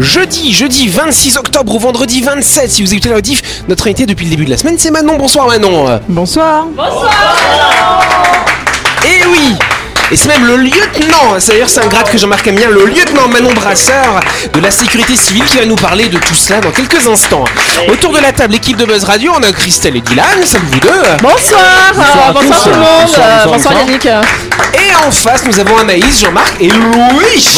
Jeudi, jeudi 26 octobre ou vendredi 27, si vous écoutez la diff, notre invité depuis le début de la semaine, c'est Manon. Bonsoir Manon. Bonsoir. Et oui et c'est même le lieutenant, d'ailleurs c'est un grade que Jean-Marc aime bien, le lieutenant Manon Brasseur de la sécurité civile qui va nous parler de tout cela dans quelques instants. Autour de la table, équipe de Buzz Radio, on a Christelle et Dylan, salut vous deux. Bonsoir. Bonsoir, bonsoir tout le monde. Euh, Bonsoir, Yannick. Et en face, nous avons Anaïs, Jean-Marc et Louis.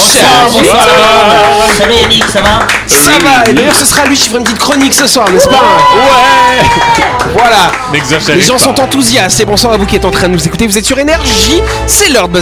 Salut Yannick, ça va Ça va, et d'ailleurs ce sera lui qui fera une petite chronique ce soir, n'est-ce pas Ouais Voilà Les gens pas. sont enthousiastes et bonsoir à vous qui êtes en train de nous écouter. Vous êtes sur Énergie, c'est l'heure de Buzz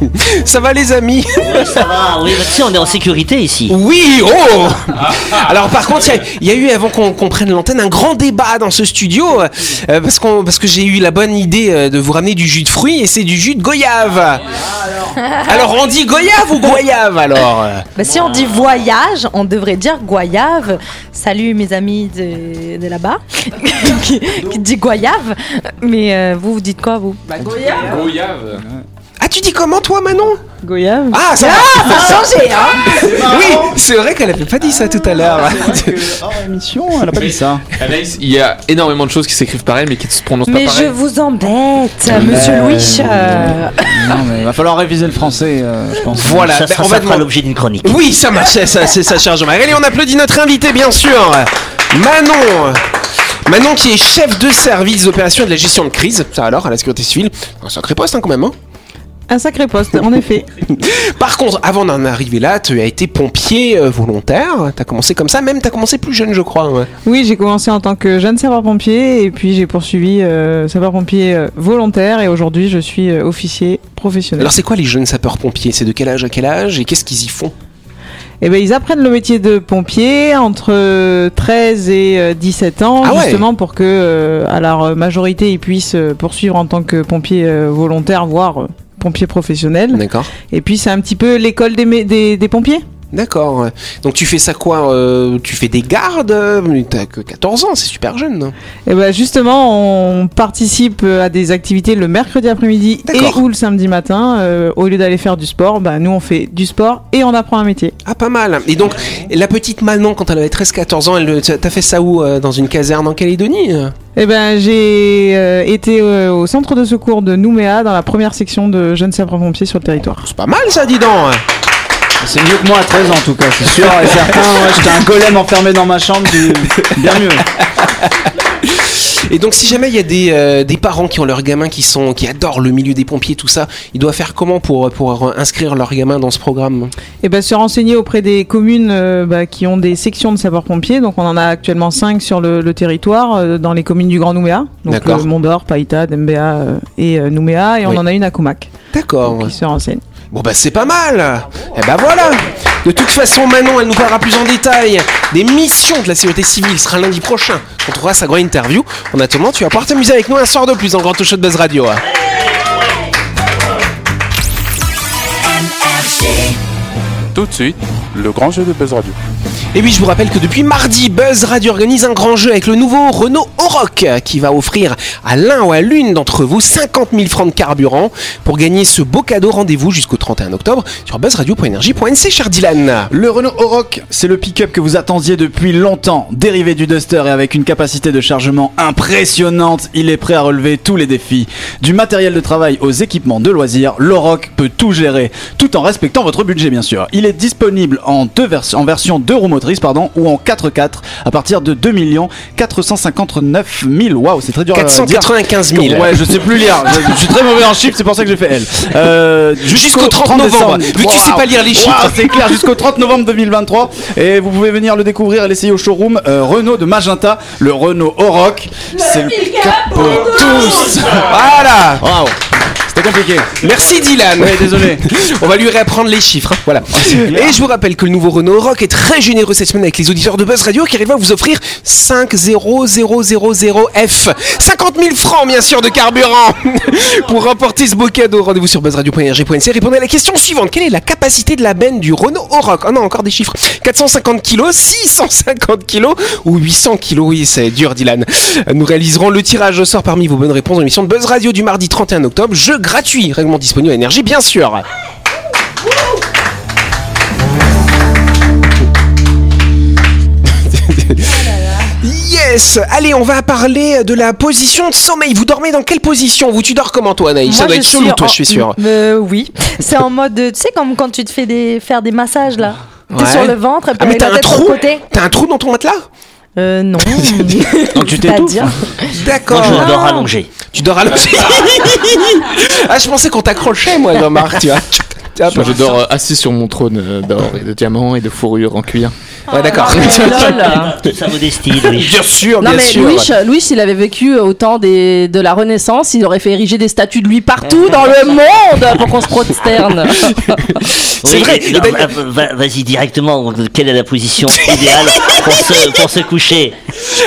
Ça va les amis Oui, ça va, oui, bah, tu sais, on est en sécurité ici. Oui, oh Alors par contre, il y a- il y, a eu, avant qu'on qu'on prenne l'antenne, un grand débat dans ce studio, euh, parce, que j'ai eu la bonne idée euh, de vous ramener du jus de fruits, et c'est du jus de goyave Alors on dit goyave ou goyave alors? Bah, si on dit voyage, on devrait dire goyave. Salut mes amis de, de là-bas qui, qui dit goyave. Mais euh, vous, vous dites quoi vous? Ah tu dis comment toi Manon Goyave. Ah ça va Ça a changé, hein Oui, c'est vrai qu'elle avait pas dit ça tout à l'heure. Hors émission, elle a pas dit ça. Anaïs, il y a énormément de choses qui s'écrivent pareil mais qui se prononcent Mais pas je pareil. vous embête, monsieur Euh, Louis. euh, Non, mais il va falloir réviser le français, euh, je pense. Voilà, ça, ben, ça, on va demander- l'objet d'une chronique. Oui, ça marche, c'est ça, c'est ça, cher Jean-Marie. Allez, on applaudit notre invité, bien sûr. Manon. Manon qui est chef de service d'opération et de la gestion de crise. Ça alors, à la sécurité civile. Un sacré poste hein, quand même. hein. Un sacré poste, en effet. Par contre, avant d'en arriver là, tu as été pompier euh, volontaire. Tu as commencé comme ça, même tu as commencé plus jeune, je crois. ouais. Oui, j'ai commencé en tant que jeune sapeur-pompier et puis j'ai poursuivi euh, sapeur-pompier euh, volontaire et aujourd'hui je suis euh, officier professionnel. Alors, c'est quoi les jeunes sapeurs-pompiers? C'est de quel âge à quel âge? Et qu'est-ce qu'ils y font? Eh ben, ils apprennent le métier de pompier entre euh, 13 et euh, 17 ans, Ah ouais. justement pour que, à leur majorité, ils puissent poursuivre en tant que pompier volontaire, voire euh, pompier professionnel. D'accord. Et puis, c'est un petit peu l'école des, des, des pompiers. D'accord. Donc, tu fais ça quoi euh, Tu fais des gardes euh, T'as que 14 ans, c'est super jeune. non? Et ben, justement, on participe euh, à des activités le mercredi après-midi et ou le samedi matin. Euh, au lieu d'aller faire du sport, bah, nous, on fait du sport et on apprend un métier. Ah, pas mal. Et donc, la petite Manon, quand elle avait 13-14 ans, elle, t'as fait ça où Dans une caserne en Calédonie Eh ben, j'ai euh, été euh, au centre de secours de Nouméa dans la première section de jeunes sapeurs-pompiers sur le territoire. C'est pas mal ça, dis donc. C'est mieux que moi à 13 ans en tout cas, c'est sûr et certain. Ouais, J'étais un golem enfermé dans ma chambre, bien mieux. Et donc, si jamais il y a des, euh, des parents qui ont leurs gamins qui sont qui adorent le milieu des pompiers, tout ça, ils doivent faire comment pour pour inscrire leurs gamins dans ce programme? Et ben, se renseigner auprès des communes euh, bah, qui ont des sections de sapeurs-pompiers. Donc, on en a actuellement 5 sur le, le territoire, euh, dans les communes du Grand Nouméa. Donc, euh, Mondor, Païta, Dembéa euh, et euh, Nouméa. Et Oui. on en a une à Comac D'accord. qui se renseigne. Bon bah c'est pas mal. Et ben voilà. De toute façon, Manon, elle nous parlera plus en détail des missions de la sécurité civile. Ce sera lundi prochain. On trouvera sa grande interview. En attendant, tu vas pouvoir t'amuser avec nous un soir de plus dans Grand Show de Buzz Radio. hein. Tout de suite, le grand jeu de Buzz Radio. Et oui, je vous rappelle que depuis mardi, Buzz Radio organise un grand jeu avec le nouveau Renault Oroch qui va offrir à l'un ou à l'une d'entre vous 50 000 francs de carburant. Pour gagner ce beau cadeau, rendez-vous jusqu'au 31 octobre sur buzzradio.energie.nc, cher Dylan. Le Renault Oroch, c'est le pick-up que vous attendiez depuis longtemps. Dérivé du Duster et avec une capacité de chargement impressionnante, il est prêt à relever tous les défis. Du matériel de travail aux équipements de loisirs, l'Oroch peut tout gérer, tout en respectant votre budget bien sûr. Il est disponible en, deux en version 2 roues motrices pardon, ou en 4x4 à partir de 2 459 000. Waouh, c'est très dur à dire. 495 000. Ouais, je sais plus lire. Je, je suis très mauvais en chiffres, c'est pour ça que j'ai fait L. Euh, Jusqu'au 30 novembre. Vu que tu sais pas lire les chiffres. C'est clair, jusqu'au 30 novembre 2023. Et vous pouvez venir le découvrir et l'essayer au showroom euh, Renault de Magenta, le Renault Oroch. C'est le cap pour tous. Voilà Waouh. Compliqué. Merci Dylan. Ouais, désolé. On va lui réapprendre les chiffres. hein, Voilà. Et je vous rappelle que le nouveau Renault Rock est très généreux cette semaine avec les auditeurs de Buzz Radio qui arrivent à vous offrir 50000F. 50 000 francs, bien sûr, de carburant. Pour remporter ce beau cadeau, rendez-vous sur buzzradio.rg.nc. Répondez à la question suivante. Quelle est la capacité de la benne du Renault Rock? Oh non, encore des chiffres. 450 kilos, 650 kilos ou 800 kilos? Oui, c'est dur, Dylan. Nous réaliserons le tirage au sort parmi vos bonnes réponses dans l'émission de Buzz Radio du mardi 31 octobre. Jeu gratuit, règlement disponible à énergie, bien sûr. Yes Allez, on va parler de la position de sommeil. Vous dormez dans quelle position? Vous, tu dors comment, toi, Anaïs? Ça doit je être chelou, suis toi, en- je suis sûr. Euh, oui. C'est en mode, tu sais, comme quand tu te fais des, faire des massages là. T'es Ouais. sur le ventre et puis Ah, mais t'as la un tête sur le trou? côté. T'as un trou dans ton matelas? Euh, non. Donc tu t'étouffes D'accord. Moi, je dors Ah. allongé. Tu dors allongé Ah, je pensais qu'on t'accrochait, moi, Jean-Marc, tu vois. Moi, je dors euh, assis sur mon trône euh, d'or et de diamants et de fourrure en cuir. Ouais, d'accord. Sa modestie, Louis. Bien sûr, Non bien mais sûr. Louis, Louis, s'il avait vécu au temps des, de la Renaissance, il aurait fait ériger des statues de lui partout dans le monde pour qu'on se prosterne. C'est Oui, vrai. non, va- va- Vas-y directement. Quelle est la position idéale pour se, pour se coucher?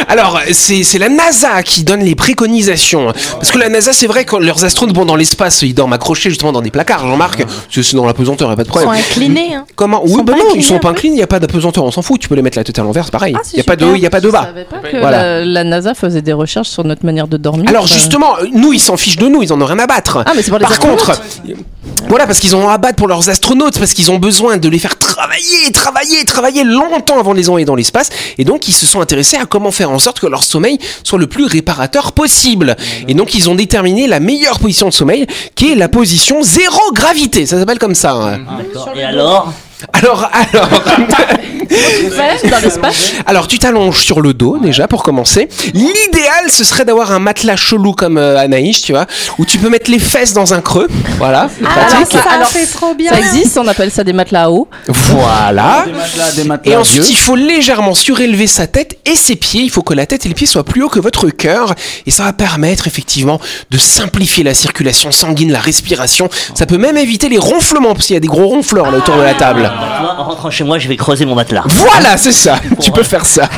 Alors, c'est c'est la NASA qui donne les préconisations. Parce que la NASA, c'est vrai que leurs astronautes, bon, dans l'espace, ils dorment accrochés justement dans des placards, Jean-Marc. Parce que c'est dans la pesanteur, y a pas de Ils sont problème. inclinés. Hein. Comment Ils Oui, bah non, ils sont pas inclinés, il n'y a pas d'apesanteur, on s'en fout. Tu peux les mettre la tête à l'envers, c'est pareil. Ah, Il c'est n'y a, pas de haut, il y a pas de bas. pas que Voilà. la, la NASA faisait des recherches sur notre manière de dormir. Alors Euh, justement, nous, ils s'en fichent de nous, ils en ont rien à battre. Ah, mais c'est pour les Par astronautes. contre, voilà, parce qu'ils ont à battre pour leurs astronautes, parce qu'ils ont besoin de les faire travailler, travailler, travailler longtemps avant de les envoyer dans l'espace. Et donc, ils se sont intéressés à comment faire en sorte que leur sommeil soit le plus réparateur possible. Et donc, ils ont déterminé la meilleure position de sommeil, qui est la position zéro gravité. Ça s'appelle comme ça. hein. Et alors? Alors, alors. Ouais, dans l'espace. Alors tu t'allonges sur le dos déjà pour commencer. L'idéal ce serait d'avoir un matelas chelou comme euh, Anaïs, tu vois, où tu peux mettre les fesses dans un creux. Voilà. Ah, pratique. ça Alors, fait trop bien. Ça existe, on appelle ça des matelas à eau. Voilà. Des matelas, des matelas Et ensuite, vieux. il faut légèrement surélever sa tête et ses pieds. Il faut que la tête et les pieds soient plus hauts que votre cœur. Et ça va permettre effectivement de simplifier la circulation sanguine, la respiration. Ça peut même éviter les ronflements, parce qu'il y a des gros ronfleurs là autour de la table. En rentrant chez moi, je vais creuser mon matelas. Voilà, c'est ça. Tu peux faire ça.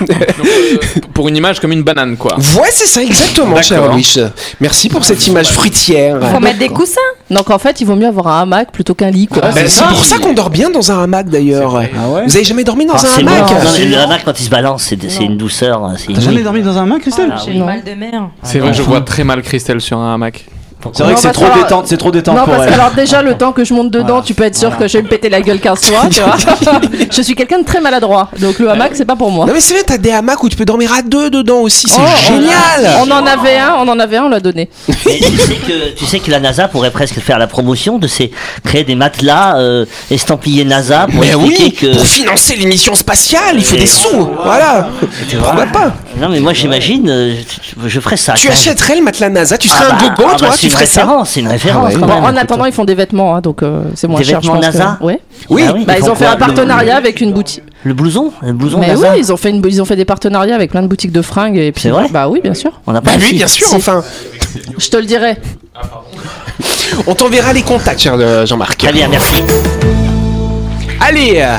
Pour une image comme une banane, quoi. Ouais, c'est ça, exactement, cher. Louis. Merci pour cette image fruitière. Faut mettre des coussins. Donc en fait, il vaut mieux avoir un hamac plutôt qu'un lit. Quoi. Ben, c'est pour ça qu'on dort bien dans un hamac d'ailleurs. Ah ouais Vous avez jamais dormi dans Ah, un c'est hamac bon. Non, mais le hamac, quand il se balance, c'est c'est une douceur. hein, T'as jamais dormi dans un main, Christelle Ah, J'ai Non. mal de mer. C'est vrai, je vois très mal Christelle sur un hamac. C'est vrai que c'est trop détente, c'est trop détente Non, pour parce elle. que alors déjà, le temps que je monte dedans, Voilà. tu peux être sûr que je vais me péter la gueule 15 fois, tu vois. je suis quelqu'un de très maladroit, donc le hamac, c'est pas pour moi. Non mais c'est vrai, t'as des hamacs où tu peux dormir à deux dedans aussi, c'est Oh, on- génial. On en avait un, on en avait un, on l'a donné. Mais tu sais, que, tu sais que la NASA pourrait presque faire la promotion de ces créer des matelas euh, estampillés NASA pour Mais oui, que. pour financer l'émission spatiale, il faut des sous. Voilà. Pourquoi pas Non mais moi j'imagine, euh, je, je ferais ça. Tu achèterais le matelas NASA, tu Ah serais un bah, gogo, ah toi, bah, tu une ferais ça. référence, c'est une référence. Ah ouais. quand Bon, même. en attendant, ils font des vêtements, hein, donc euh, c'est moins Des cher. je vêtements pense que- NASA Ouais. Oui. Ah oui, Bah, ils ont fait un partenariat avec une boutique. Le blouson, le blouson Mais NASA. oui, ils ont fait une, ils ont fait des partenariats avec plein de boutiques de fringues et puis. C'est vrai Bah oui, bien sûr. On n'a pas Bah oui, bien sûr, enfin. Je te le dirai. On t'enverra les contacts, cher euh, Jean-Marc. Très bien, merci. Allez, euh,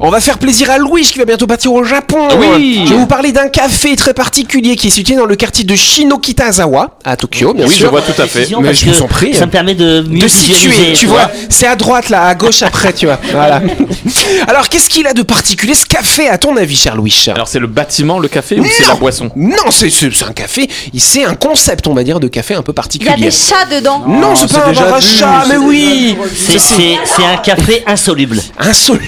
on va faire plaisir à Louis qui va bientôt partir au Japon. Oui. Je vais vous parler d'un café très particulier qui est situé dans le quartier de Shinokitazawa, à Tokyo, bien Oui, sûr. je vois tout à fait. Mais je vous en prie. Ça me permet de mieux de situer, tu vois, c'est à droite là, à gauche après, tu vois. Voilà. Alors, qu'est-ce qu'il a de particulier ce café, à ton avis, cher Louis? Alors, c'est le bâtiment, le café ou c'est Non. la boisson? Non, c'est un café, c'est un concept, on va dire, de café un peu Il y a particulier. des chats dedans. Non, c'est c'est pas un bar à chat, mais oui c'est un café insoluble. Insoluble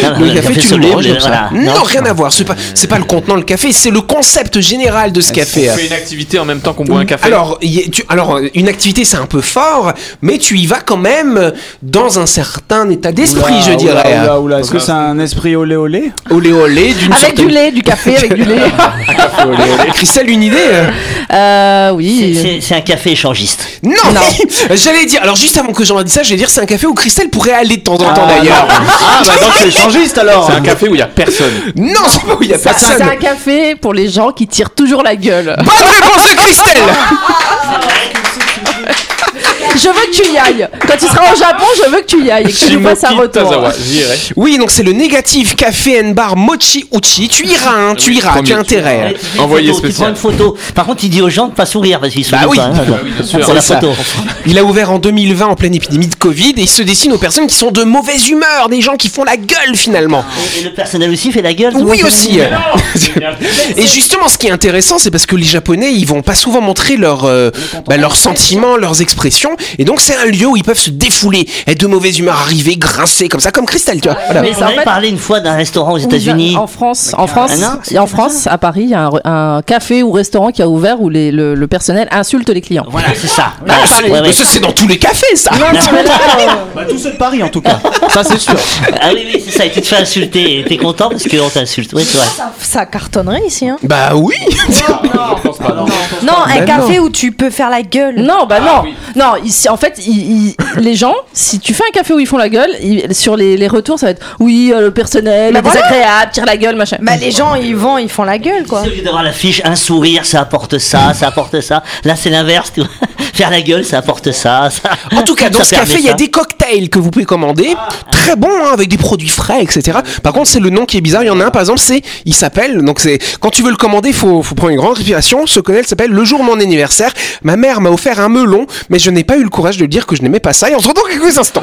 Voilà, Le le café, café tu le soluble, manges comme ça. voilà. Non, Non. rien à voir, c'est pas, c'est pas le contenant, le café, c'est le concept général de ce café. On fait une activité en même temps qu'on boit un café. Alors, y a- tu- alors, une activité, c'est un peu fort, mais tu y vas quand même dans un certain état d'esprit, Oula, je dirais. Oula, oula, oula. Est-ce que c'est un esprit olé olé Olé olé, d'une Avec certaine... du lait, du café, avec du lait. Olé, olé. Christelle, une idée euh Euh, C'est- oui. C'est c'est un café échangiste. Non, J'allais dire, alors juste avant que j'en dise ça, j'allais dire c'est un café où Christelle pourrait aller de temps en temps d'ailleurs. Ah, bah donc c'est échangiste alors C'est un café où il y a personne. Non, c'est pas où il y a personne. C'est un café pour les gens qui tirent toujours la gueule. Bonne réponse de Christelle Je veux que tu y ailles. Quand tu seras au Japon, je veux que tu y ailles et que tu nous fasses un retour. J'irai. Oui, donc c'est le négatif café and bar Mochi Uchi. Tu iras, hein, tu iras, tu as intérêt. Prends spécial. une photo. Par contre, il dit aux gens de pas sourire parce qu'ils sourient Bah oui. pas. hein. bien sûr. Pour la C'est ça. photo. Il a ouvert en 2020 en pleine épidémie de Covid et il se dessine aux personnes qui sont de mauvaise humeur, des gens qui font la gueule finalement. Et le personnel aussi fait la gueule. Oui aussi. Et justement, ce qui est intéressant, c'est parce que les Japonais, ils vont pas souvent montrer leurs euh, bah, leurs sentiments, leurs expressions, et donc c'est un lieu où ils peuvent se défouler, être de mauvaise humeur, arriver, grincer comme ça, comme Christelle, tu vois. Voilà. Mais on en avait fait- parlé une fois d'un restaurant aux États-Unis. En France, en France, Ah non, et en France, à Paris, il y a un, un café ou restaurant qui a ouvert où les- le, le personnel insulte les clients. Voilà, c'est ça. Ah, Ouais, c'est- ouais, ouais. mais ça, c'est dans tous les cafés, ça. Bah, tous ceux de Paris en tout cas. Ça c'est sûr. Ah oui, oui, c'est ça. Et tu te fais insulter. Et t'es content parce qu'on t'insulte. Oui, c'est vrai. Ça, ça cartonnerait ici. Hein. Bah oui. Non, un Bah café où tu peux faire la gueule. Non, bah non, non. ici, en fait, ils- ils- les gens, si tu fais un café où ils font la gueule, ils- sur les, les retours, ça va être oui, euh, le personnel, Bah est voilà. désagréable, tire la gueule, machin. Bah les gens ils vont, ils font la gueule quoi. Au lieu d'avoir l'affiche, un sourire, ça apporte ça, ça apporte ça. Là, c'est l'inverse. tu vois. Faire la gueule, ça apporte ça. ça En tout cas, dans ce café, il y a des cocktails que vous pouvez commander, très bons, hein, avec des produits frais, etc. Par contre, c'est le nom qui est bizarre. Il y en a un, par exemple, c'est, il s'appelle, donc c'est, quand tu veux le commander, faut, faut prendre une grande respiration. Ce cocktail s'appelle Le jour mon anniversaire. Ma mère m'a offert un melon, mais je n'ai pas eu le courage de dire que je n'aimais pas ça. Et on se retrouve quelques instants.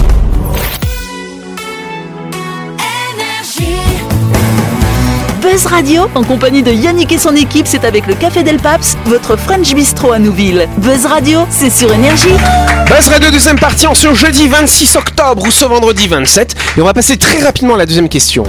Buzz Radio, en compagnie de Yannick et son équipe, c'est avec le Café Del Paps, votre French Bistro à Nouville. Buzz Radio, c'est sur Énergie. Buzz Radio deuxième partie en ce jeudi 26 octobre ou ce vendredi 27. Et on va passer très rapidement à la deuxième question.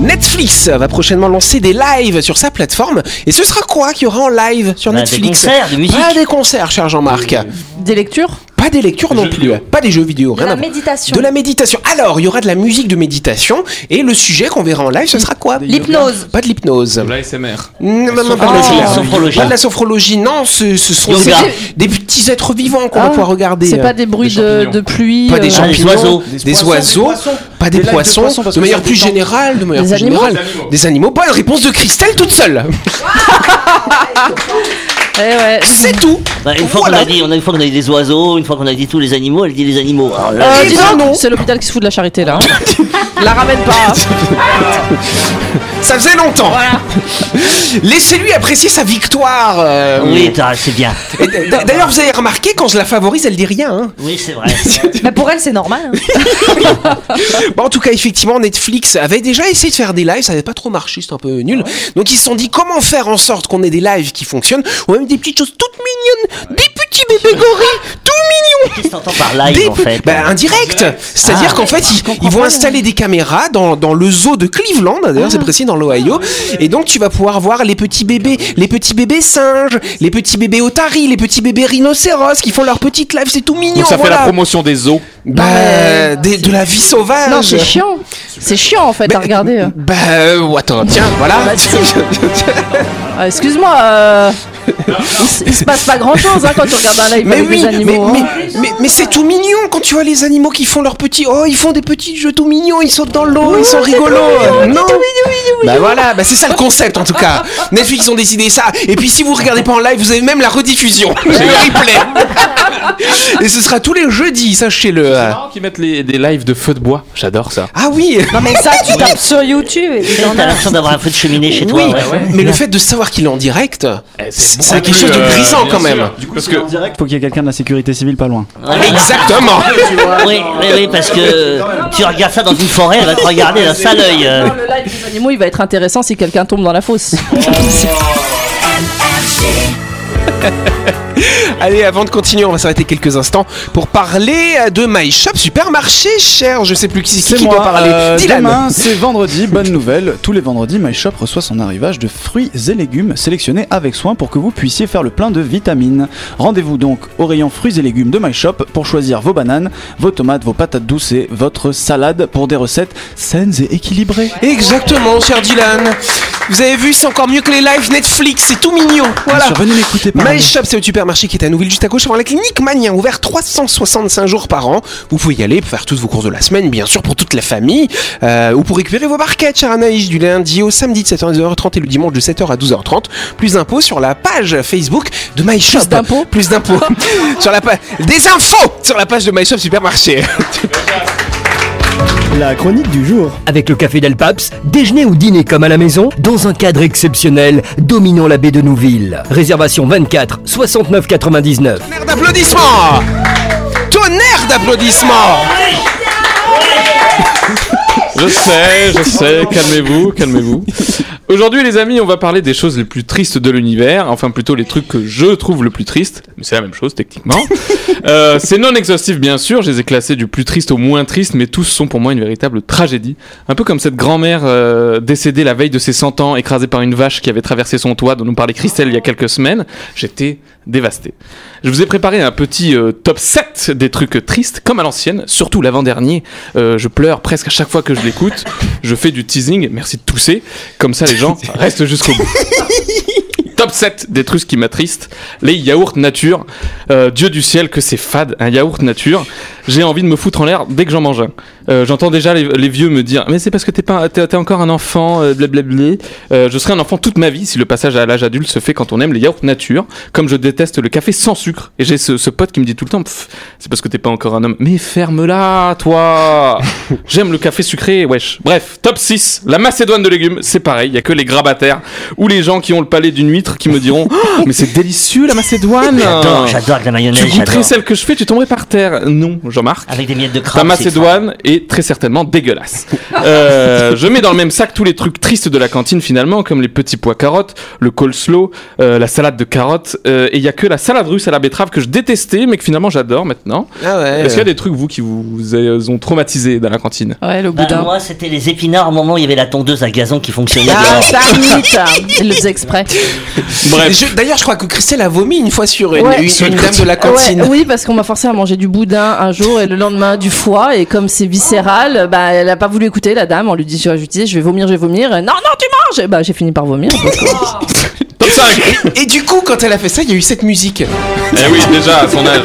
Netflix va prochainement lancer des lives sur sa plateforme. Et ce sera quoi qu'il y aura en live sur Bah, des Netflix? concerts, de musique. Pas des concerts, cher Jean-Marc. Des lectures Pas des lectures non plus. Pas des jeux vidéo. De rien la à voir. méditation. De la méditation. Alors, il y aura de la musique de méditation. Et le sujet qu'on verra en live, ce sera quoi? L'hypnose. Pas de l'hypnose. L'ASMR. Non, non, non, pas, de la- Sophrologie. pas de la sophrologie, non, ce, ce sont des, des petits êtres vivants qu'on va Ah, pouvoir regarder. C'est pas des bruits des de, de pluie. pas des euh, Ah, des champignons, oiseaux. des, Des poissons, oiseaux, pas des, de poissons, de manière plus générale, de manière Des plus animaux générale. Des animaux. Bonne réponse de Christelle toute seule. eh ouais. C'est tout. Bah, une fois Voilà. qu'on a dit, on a une fois qu'on a dit des oiseaux, une fois qu'on a dit tous les animaux, elle dit les animaux. Alors là, Euh, dis donc, non. c'est l'hôpital qui se fout de la charité là. hein. la ramène pas. hein. Ça faisait longtemps. Laissez-lui apprécier sa victoire. euh, oui, t'as- c'est bien. et d- D'ailleurs, vous avez remarqué, quand je la favorise, elle dit rien. hein. Oui, c'est vrai. Bah pour elle c'est normal. hein. Bon, en tout cas, effectivement, Netflix avait déjà essayé de faire des lives, ça n'avait pas trop marché, c'était un peu nul. Donc ils se sont dit comment faire en sorte qu'on ait des lives qui fonctionnent, ou même des petites choses toutes mignonnes, des petits bébés gorilles, tout mignons. Qu'est-ce que t'entends par live Des en fait bah, un direct. C'est-à-dire Ah. qu'en fait, ils, ils vont installer des caméras dans, dans le zoo de Cleveland, d'ailleurs, c'est précis dans l'Ohio. Et donc, tu vas pouvoir voir les petits bébés, les petits bébés singes, les petits bébés otaries, les petits bébés rhinocéros qui font leur petite live, c'est tout mignon. Donc ça fait la promotion des zoos. Bah, des- de la vie sauvage. Non, c'est chiant. C'est chiant en fait à regarder. Bah, euh, attends, tiens, voilà. Bah. Ah, Excuse-moi, euh, il, se- passe pas grand chose quand tu regardes un live mais avec oui, des animaux. mais, hein. mais, mais, mais c'est tout mignon quand tu vois les animaux qui font leurs petits. Oh, ils font des petits jeux tout mignons, ils sautent dans l'eau, ils sont rigolos. non. Bah voilà, bah c'est ça le concept en tout cas. Netflix ont décidé ça. Et puis si vous regardez pas en live, vous avez même la rediffusion, le replay. Et ce sera tous les jeudis, sachez-le. C'est marrant qu'ils mettent les, des lives de feu de bois. J'adore ça. Ah oui. Non mais ça tu tapes sur YouTube et en T'as a. l'impression d'avoir un feu de cheminée chez toi. Oui, ouais. mais le fait de savoir qu'il est en direct, c'est beaucoup quelque chose de euh, brisant quand même. Du coup, parce que Faut qu'il y ait quelqu'un de la sécurité civile pas loin. Exactement. Oui, oui, oui, parce que tu regardes ça dans une forêt, elle va te regarder d'un sale œil. euh. Non, le live des animaux, il va être intéressant si quelqu'un tombe dans la fosse. Allez, avant de continuer, on va s'arrêter quelques instants pour parler de My Shop Supermarché, cher. Je sais plus qui, qui, C'est qui moi. doit parler. euh, Dylan. demain, c'est vendredi. Bonne nouvelle. Tous les vendredis, My Shop reçoit son arrivage de fruits et légumes sélectionnés avec soin pour que vous puissiez faire le plein de vitamines. Rendez-vous donc au rayon fruits et légumes de My Shop pour choisir vos bananes, vos tomates, vos patates douces et votre salade pour des recettes saines et équilibrées. Exactement, cher Dylan. Vous avez vu, c'est encore mieux que les lives Netflix, c'est tout mignon. Voilà. sûr, venez m'écouter par My là. Shop, c'est au supermarché qui est à Nouville, juste à gauche, avant la clinique Mania, ouvert 365 jours par an. Vous pouvez y aller pour faire toutes vos courses de la semaine, bien sûr, pour toute la famille, euh, ou pour récupérer vos barquettes, cher Anaïs, du lundi au samedi de 7h à 12h30 et le dimanche de 7h à 12h30. Plus d'infos sur la page Facebook de My Shop. Plus d'impôts Plus d'impôts. sur la page. Des infos sur la page de My Shop Supermarché. La chronique du jour. Avec le café Del Paps, déjeuner ou dîner comme à la maison, dans un cadre exceptionnel, dominant la baie de Nouville. Réservation 24 69 99. Tonnerre d'applaudissements Tonnerre d'applaudissements Je sais, je sais, calmez-vous, calmez-vous. Aujourd'hui, les amis, on va parler des choses les plus tristes de l'univers, enfin plutôt les trucs que je trouve le plus tristes, mais c'est la même chose techniquement. Euh, c'est non exhaustif, bien sûr, je les ai classés du plus triste au moins triste, mais tous sont pour moi une véritable tragédie. Un peu comme cette grand-mère euh, décédée la veille de ses 100 ans, écrasée par une vache qui avait traversé son toit, dont nous parlait Christelle il y a quelques semaines. J'étais dévasté. Je vous ai préparé un petit euh, top 7 des trucs tristes, comme à l'ancienne, surtout l'avant-dernier. Euh, je pleure presque à chaque fois que je l'écoute. Je fais du teasing, merci de tousser. Comme ça, les gens restent jusqu'au bout. Top 7 des trucs qui m'attristent. Les yaourts nature. Euh, Dieu du ciel, que c'est fade, un yaourt nature. J'ai envie de me foutre en l'air dès que j'en mange un. Euh, J'entends déjà les, les vieux me dire Mais c'est parce que t'es pas, t'es, encore un enfant, euh, blablabla. Euh, je serai un enfant toute ma vie si le passage à l'âge adulte se fait quand on aime les yaourts nature. Comme je déteste le café sans sucre. Et j'ai ce, ce pote qui me dit tout le temps C'est parce que t'es pas encore un homme. Mais ferme-la, toi J'aime le café sucré, wesh. Bref, top 6. La macédoine de légumes, c'est pareil. Il y a que les grabataires ou les gens qui ont le palais d'une qui me diront Oh, Mais c'est délicieux la macédoine J'adore, j'adore avec la mayonnaise. Tu goûterais celle que je fais, tu tomberais par terre. Non, Jean-Marc. Avec des miettes de Ta crabe. c'est macédoine est très certainement dégueulasse. Euh, je mets dans le même sac tous les trucs tristes de la cantine finalement, comme les petits pois carottes, le coleslaw, euh, la salade de carottes, euh, et il y a que la salade russe à la betterave que je détestais, mais que finalement j'adore maintenant. Ah ouais. Est-ce qu'il y a des trucs vous qui vous, vous ont traumatisé dans la cantine? Ouais, le Bah, boudin. moi, c'était les épinards au moment où il y avait la tondeuse à gazon qui fonctionnait Ah, ça Il le faisait exprès. Bref. Je- D'ailleurs, je crois que Christelle a vomi une fois sur une, Ouais. une- une dame de la cantine. Ouais, oui, parce qu'on m'a forcé à manger du boudin un jour et le lendemain du foie. Et comme c'est viscéral, bah, elle a pas voulu écouter la dame. On lui dit, je lui disais, je vais vomir, je vais vomir. Et, non, non, tu manges Et Bah, j'ai fini par vomir. euh, Top 5 Et du coup, quand elle a fait ça, il y a eu cette musique. Eh oui, déjà à son âge.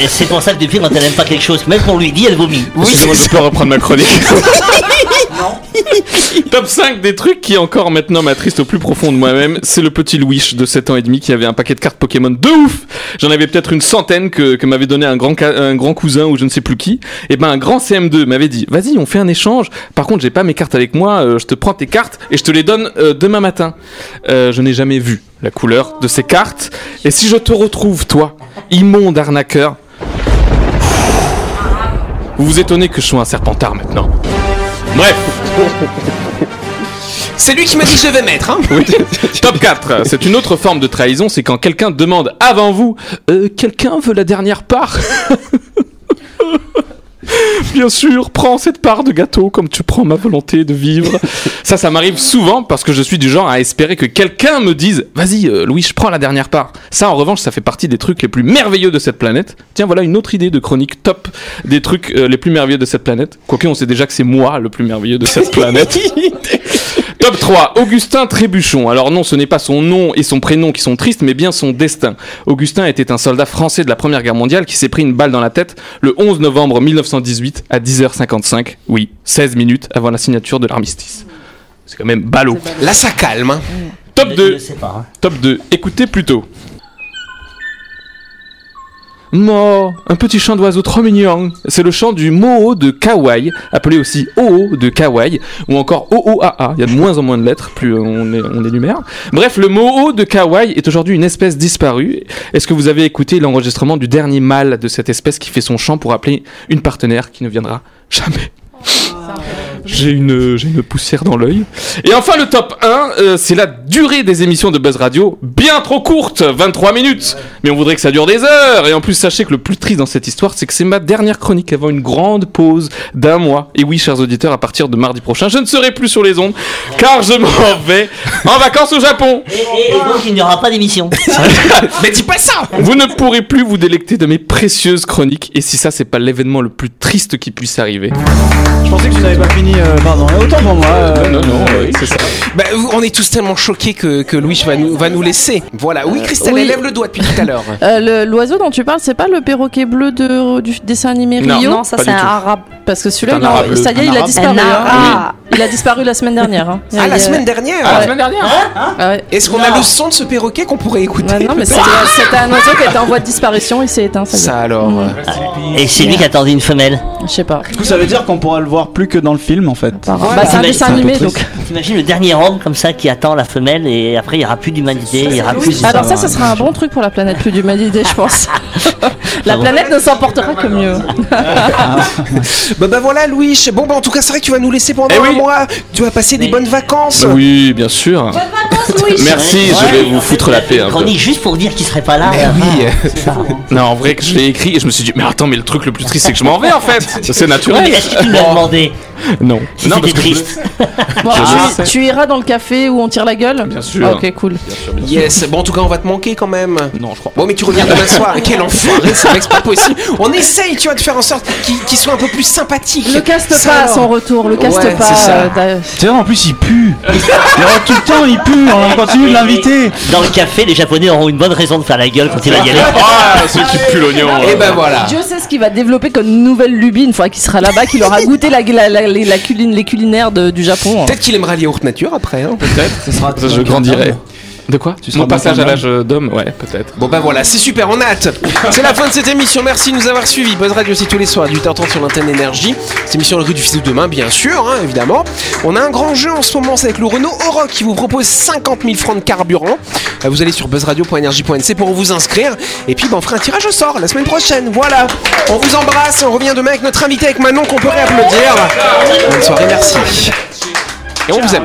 Et c'est pour ça que depuis, quand elle aime pas quelque chose, même qu'on lui dit, elle vomit. Excusez-moi, je peux reprendre ma chronique. Top 5 des trucs qui encore maintenant m'attristent au plus profond de moi-même, c'est le petit Louis de 7 ans et demi qui avait un paquet de cartes Pokémon de ouf. J'en avais peut-être une centaine que, m'avait donné un grand, cousin ou je ne sais plus qui. Et ben un grand CM2 m'avait dit "Vas-y, on fait un échange. Par contre, j'ai pas mes cartes avec moi, euh, je te prends tes cartes et je te les donne euh, demain matin." Euh, je n'ai jamais vu la couleur de ces cartes et si je te retrouve toi, immonde arnaqueur, vous vous étonnez que je sois un serpentard maintenant. Bref, C'est lui qui m'a dit je vais mettre. Hein. oui. top 4. C'est une autre forme de trahison, c'est quand quelqu'un demande avant vous Euh, Quelqu'un veut la dernière part? Bien sûr, prends cette part de gâteau comme tu prends ma volonté de vivre. Ça, ça m'arrive souvent parce que je suis du genre à espérer que quelqu'un me dise Vas-y, euh, Louis, je prends la dernière part. Ça, en revanche, ça fait partie des trucs les plus merveilleux de cette planète. Tiens, voilà une autre idée de chronique top des trucs euh, les plus merveilleux de cette planète. Quoique, on sait déjà que c'est moi le plus merveilleux de cette planète. Top 3, Augustin Trébuchon. Alors non, ce n'est pas son nom et son prénom qui sont tristes, mais bien son destin. Augustin était un soldat français de la Première Guerre mondiale qui s'est pris une balle dans la tête le 11 novembre 1918 à 10h55. Oui, 16 minutes avant la signature de l'armistice. C'est quand même ballot. Là, ça calme. hein. Top Je 2, ne sais pas. hein. top 2, écoutez plutôt. Mo, un petit chant d'oiseau trop mignon. C'est le chant du Moho de Kawaii, appelé aussi Oo de Kawaii, ou encore OOAA. Il y a de moins en moins de lettres, plus on, énumère. Bref, le Moho de Kawaii est aujourd'hui une espèce disparue. Est-ce que vous avez écouté l'enregistrement du dernier mâle de cette espèce qui fait son chant pour appeler une partenaire qui ne viendra jamais? J'ai une, j'ai une poussière dans l'œil. Et enfin, le top 1, euh, c'est la durée des émissions de Buzz Radio. Bien trop courte, 23 minutes. Mais on voudrait que ça dure des heures. Et en plus, sachez que le plus triste dans cette histoire, c'est que c'est ma dernière chronique avant une grande pause d'un mois. Et oui, chers auditeurs, à partir de mardi prochain, je ne serai plus sur les ondes, car je m'en vais en vacances au Japon. Et, et- et donc il n'y aura pas d'émission. Mais dis pas ça Vous ne pourrez plus vous délecter de mes précieuses chroniques. Et si ça, c'est pas l'événement le plus triste qui puisse arriver. Je pensais que tu n'avais pas fini. Euh, pardon, autant pour moi. euh, Non, non, non, oui, c'est ça. Bah, on est tous tellement choqués que, que Louis va nous, va nous laisser. Voilà, oui, Christelle, oui. elle lève le doigt depuis tout à l'heure. Euh, le- L'oiseau dont tu parles, c'est pas le perroquet bleu de, du dessin animé Non. Rio Non, ça pas c'est un tout. arabe. Parce que celui-là, non, ça y est, il a disparu. Un hein. arabe. Il a disparu la semaine dernière. hein. Ah, la semaine dernière Ah, la semaine dernière Ah ouais. Est-ce qu'on a le son de ce perroquet qu'on pourrait écouter Ouais, non, mais c'était c'était un oiseau qui était en voie de disparition, il s'est éteint. Ça. Ça alors. euh, Et c'est lui qui attendait une femelle. Je sais pas. Du coup, ça veut dire qu'on pourra le voir plus que dans le film en fait. Bah, c'est un dessin animé donc. T'imagines le dernier homme comme ça qui attend la femelle et après il n'y aura plus d'humanité, il y aura plus de Alors ça, ce sera un bon truc pour la planète, plus d'humanité, je pense. la planète ne s'en portera que mieux. Bah bah voilà Louis, bon bah en tout cas c'est vrai que tu vas nous laisser pendant Eh un mois, tu vas passer des bonnes vacances. Bah Oui, bien sûr. Merci, je vais vous foutre la paix un peu. Chronique juste pour dire qu'il serait pas là. Eh oui, euh, C'est ça. Non, en vrai, que je l'ai écrit et je me suis dit, mais attends, mais le truc le plus triste, c'est que je m'en vais en fait. C'est Oui, naturel. mais est-ce que tu me l'as demandé? Non. Non, parce que je- triste. Bon, tu, tu iras dans le café où on tire la gueule Bien sûr. Ah, Ok, cool. Bien sûr, bien sûr. yes, bon en tout cas on va te manquer quand même. Non, je crois Bon mais tu reviens demain soir, quel enfoiré, c'est vrai que c'est pas possible. On essaye tu vois de faire en sorte qu'il soit un peu plus sympathique. Le caste Ça pas à son retour, le caste Ouais, pas. c'est euh, vrai, en plus, il pue. Tout le temps, il pue. On continue de l'inviter. Dans le café, les Japonais auront une bonne raison de faire la gueule quand il va y aller. Ah, ceux qui puent l'oignon. Et euh. ben voilà. Dieu sait ce qu'il va développer comme nouvelle lubie une fois qu'il sera là-bas, qu'il aura goûté la, la, la- les- la culine- les culinaires de- du Japon. Peut-être qu'il aimera les hautes natures après. Hein. Peut-être. Ce sera Ça, je grandirai. De quoi Tu Mon passage à l'âge d'homme Ouais, peut-être. Bon bah voilà, c'est super, on a hâte. C'est la fin de cette émission, merci de nous avoir suivis. Buzz Radio, c'est tous les soirs, 8h30 sur l'antenne énergie. Cette émission le du fils de demain, bien sûr, hein, évidemment. On a un grand jeu en ce moment, c'est avec le Renault Oroch qui vous propose 50 000 francs de carburant. Euh, Vous allez sur buzzradio.energie.nc pour vous inscrire. Et puis bah, on fera un tirage au sort la semaine prochaine. Voilà, on vous embrasse on revient demain avec notre invité, avec Manon, qu'on peut réapplaudir. Bonne soirée, merci. Et on vous aime.